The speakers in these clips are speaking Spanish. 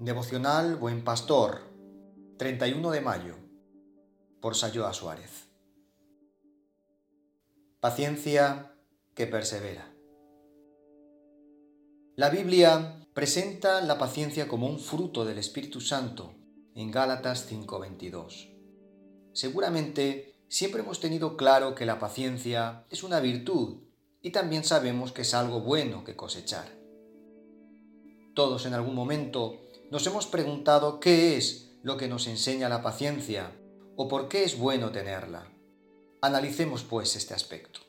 Devocional Buen Pastor, 31 de mayo, por Sayoa Suárez. Paciencia que persevera. La Biblia presenta la paciencia como un fruto del Espíritu Santo en Gálatas 5:22. Seguramente siempre hemos tenido claro que la paciencia es una virtud y también sabemos que es algo bueno que cosechar. Todos en algún momento nos hemos preguntado qué es lo que nos enseña la paciencia o por qué es bueno tenerla. Analicemos pues este aspecto.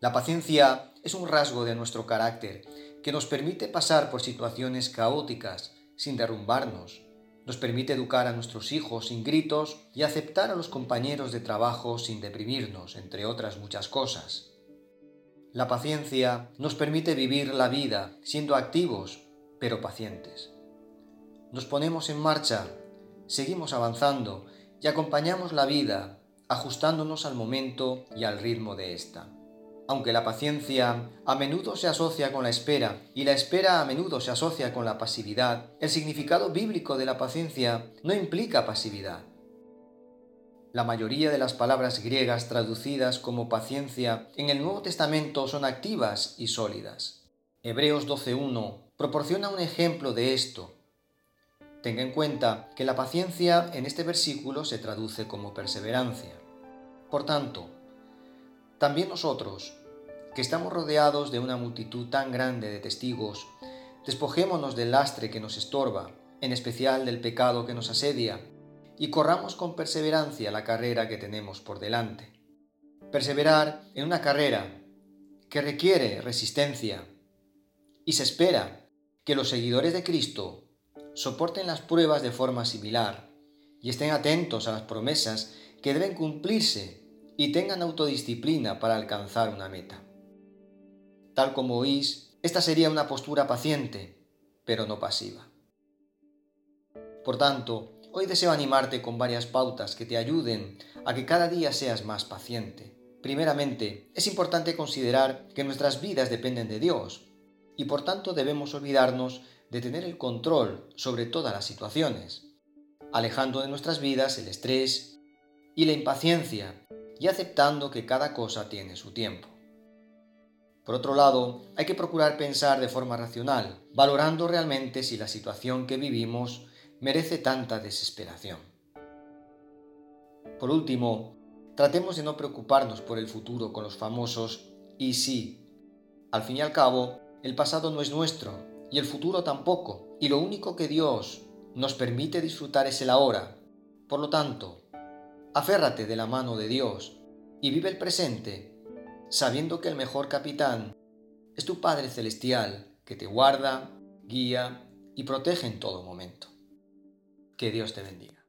La paciencia es un rasgo de nuestro carácter que nos permite pasar por situaciones caóticas sin derrumbarnos, nos permite educar a nuestros hijos sin gritos y aceptar a los compañeros de trabajo sin deprimirnos, entre otras muchas cosas. La paciencia nos permite vivir la vida siendo activos, pero pacientes nos ponemos en marcha, seguimos avanzando y acompañamos la vida, ajustándonos al momento y al ritmo de ésta. Aunque la paciencia a menudo se asocia con la espera y la espera a menudo se asocia con la pasividad, el significado bíblico de la paciencia no implica pasividad. La mayoría de las palabras griegas traducidas como paciencia en el Nuevo Testamento son activas y sólidas. Hebreos 12.1 proporciona un ejemplo de esto Tenga en cuenta que la paciencia en este versículo se traduce como perseverancia. Por tanto, también nosotros, que estamos rodeados de una multitud tan grande de testigos, despojémonos del lastre que nos estorba, en especial del pecado que nos asedia, y corramos con perseverancia la carrera que tenemos por delante. Perseverar en una carrera que requiere resistencia y se espera que los seguidores de Cristo soporten las pruebas de forma similar y estén atentos a las promesas que deben cumplirse y tengan autodisciplina para alcanzar una meta. Tal como oís, esta sería una postura paciente, pero no pasiva. Por tanto, hoy deseo animarte con varias pautas que te ayuden a que cada día seas más paciente. Primeramente, es importante considerar que nuestras vidas dependen de Dios y por tanto debemos olvidarnos de tener el control sobre todas las situaciones, alejando de nuestras vidas el estrés y la impaciencia y aceptando que cada cosa tiene su tiempo. Por otro lado, hay que procurar pensar de forma racional, valorando realmente si la situación que vivimos merece tanta desesperación. Por último, tratemos de no preocuparnos por el futuro con los famosos y sí. Al fin y al cabo, el pasado no es nuestro y el futuro tampoco, y lo único que Dios nos permite disfrutar es el ahora. Por lo tanto, aférrate de la mano de Dios y vive el presente, sabiendo que el mejor capitán es tu Padre Celestial, que te guarda, guía y protege en todo momento. Que Dios te bendiga.